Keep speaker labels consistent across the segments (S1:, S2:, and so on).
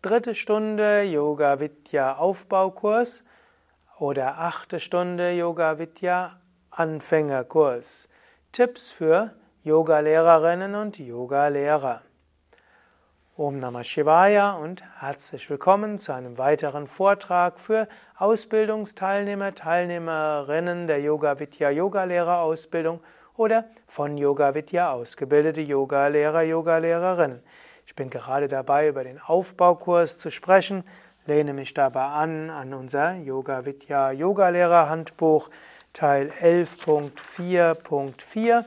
S1: dritte Stunde Yoga Vidya Aufbaukurs oder achte Stunde Yoga Vidya Anfängerkurs. Tipps für Yogalehrerinnen und Yogalehrer. Om Namah Shivaya und herzlich willkommen zu einem weiteren Vortrag für Ausbildungsteilnehmer, Teilnehmerinnen der Yoga Vidya Yogalehrerausbildung oder von Yoga Vidya ausgebildete Yogalehrer, Yogalehrerinnen. Ich bin gerade dabei, über den Aufbaukurs zu sprechen, lehne mich dabei an an unser Yoga Vidya Yogalehrer Handbuch Teil 11.4.4,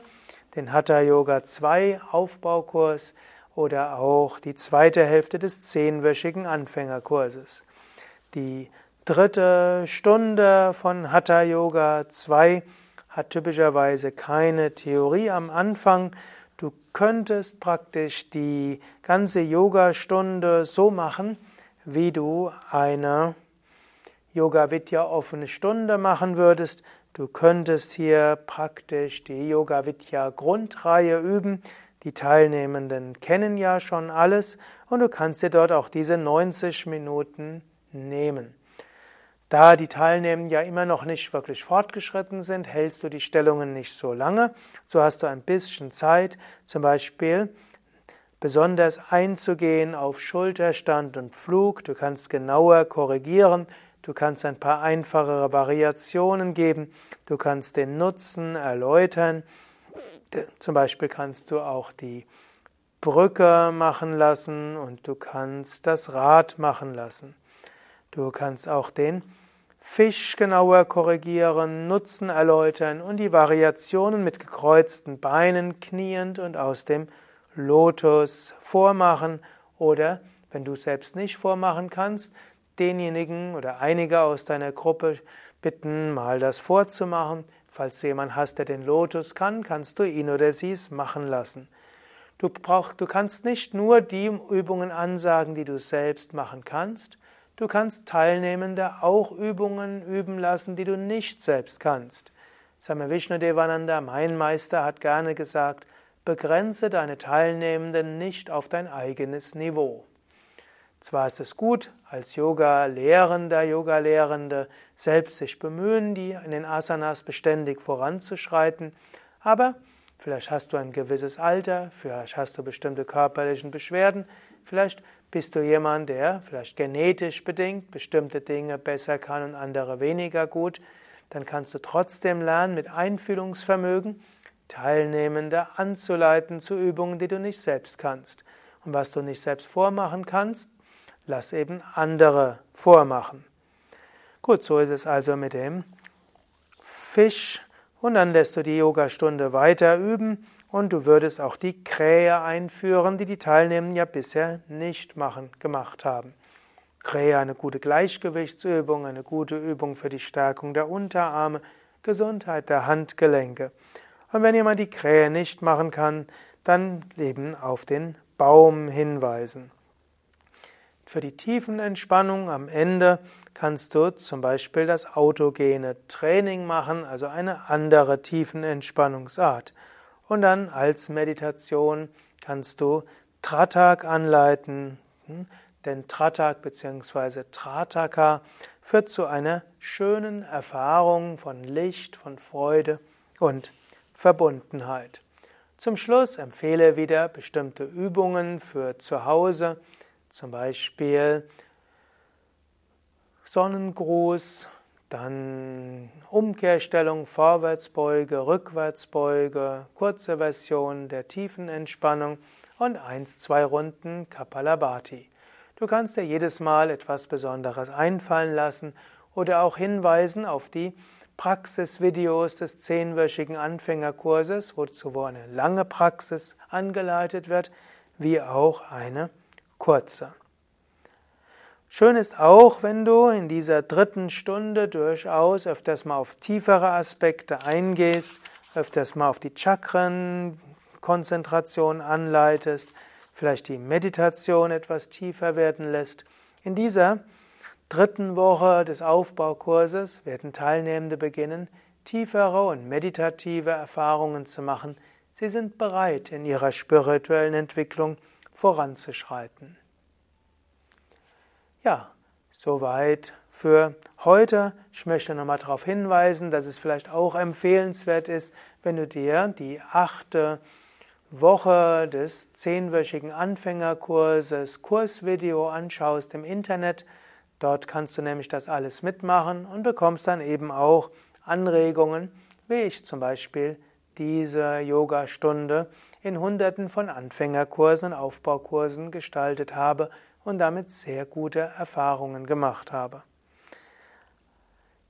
S1: den Hatha Yoga 2 Aufbaukurs oder auch die zweite Hälfte des zehnwöchigen Anfängerkurses. Die dritte Stunde von Hatha Yoga 2 hat typischerweise keine Theorie am Anfang, Du könntest praktisch die ganze Yoga-Stunde so machen, wie du eine Yoga Vidya offene Stunde machen würdest. Du könntest hier praktisch die Yoga Vidya Grundreihe üben. Die Teilnehmenden kennen ja schon alles und du kannst dir dort auch diese 90 Minuten nehmen. Da die Teilnehmenden ja immer noch nicht wirklich fortgeschritten sind, hältst du die Stellungen nicht so lange. So hast du ein bisschen Zeit, zum Beispiel besonders einzugehen auf Schulterstand und Flug. Du kannst genauer korrigieren. Du kannst ein paar einfachere Variationen geben. Du kannst den Nutzen erläutern. Zum Beispiel kannst du auch die Brücke machen lassen und du kannst das Rad machen lassen. Du kannst auch den Fisch genauer korrigieren, Nutzen erläutern und die Variationen mit gekreuzten Beinen kniend und aus dem Lotus vormachen oder, wenn du selbst nicht vormachen kannst, denjenigen oder einige aus deiner Gruppe bitten, mal das vorzumachen. Falls du jemanden hast, der den Lotus kann, kannst du ihn oder sie es machen lassen. Du, brauch, du kannst nicht nur die Übungen ansagen, die du selbst machen kannst, Du kannst Teilnehmende auch Übungen üben lassen, die du nicht selbst kannst. Same Vishnudevananda, mein Meister, hat gerne gesagt, begrenze deine Teilnehmenden nicht auf dein eigenes Niveau. Zwar ist es gut, als Yoga-Lehrender, Yoga-Lehrende selbst sich bemühen, die in den Asanas beständig voranzuschreiten, aber vielleicht hast du ein gewisses Alter, vielleicht hast du bestimmte körperliche Beschwerden, vielleicht bist du jemand, der vielleicht genetisch bedingt bestimmte Dinge besser kann und andere weniger gut, dann kannst du trotzdem lernen, mit Einfühlungsvermögen Teilnehmende anzuleiten zu Übungen, die du nicht selbst kannst. Und was du nicht selbst vormachen kannst, lass eben andere vormachen. Gut, so ist es also mit dem Fisch. Und dann lässt du die Yogastunde weiter üben und du würdest auch die Krähe einführen, die die Teilnehmer ja bisher nicht machen, gemacht haben. Krähe eine gute Gleichgewichtsübung, eine gute Übung für die Stärkung der Unterarme, Gesundheit der Handgelenke. Und wenn jemand die Krähe nicht machen kann, dann eben auf den Baum hinweisen. Für die Tiefenentspannung am Ende kannst du zum Beispiel das autogene Training machen, also eine andere Tiefenentspannungsart. Und dann als Meditation kannst du Tratak anleiten, hm? denn Tratak bzw. Trataka führt zu einer schönen Erfahrung von Licht, von Freude und Verbundenheit. Zum Schluss empfehle wieder bestimmte Übungen für zu Hause, zum Beispiel Sonnengruß, dann Umkehrstellung, Vorwärtsbeuge, Rückwärtsbeuge, kurze Version der tiefen Entspannung und eins, zwei Runden Kapalabhati. Du kannst dir jedes Mal etwas Besonderes einfallen lassen oder auch hinweisen auf die Praxisvideos des zehnwöchigen Anfängerkurses, wozu eine lange Praxis angeleitet wird, wie auch eine kurze. Schön ist auch, wenn du in dieser dritten Stunde durchaus öfters mal auf tiefere Aspekte eingehst, öfters mal auf die Chakrenkonzentration anleitest, vielleicht die Meditation etwas tiefer werden lässt. In dieser dritten Woche des Aufbaukurses werden Teilnehmende beginnen, tiefere und meditative Erfahrungen zu machen. Sie sind bereit, in ihrer spirituellen Entwicklung voranzuschreiten. Ja, soweit für heute. Ich möchte nochmal darauf hinweisen, dass es vielleicht auch empfehlenswert ist, wenn du dir die achte Woche des zehnwöchigen Anfängerkurses Kursvideo anschaust im Internet. Dort kannst du nämlich das alles mitmachen und bekommst dann eben auch Anregungen, wie ich zum Beispiel diese Yoga-Stunde in Hunderten von Anfängerkursen und Aufbaukursen gestaltet habe und damit sehr gute Erfahrungen gemacht habe.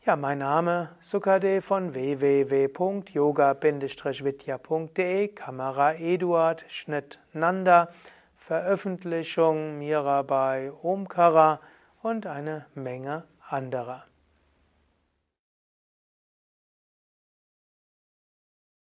S1: Ja, mein Name Sukade von www.yoga-vidya.de, Kamera Eduard, Schnitt Nanda, Veröffentlichung Mirabai Omkara und eine Menge anderer.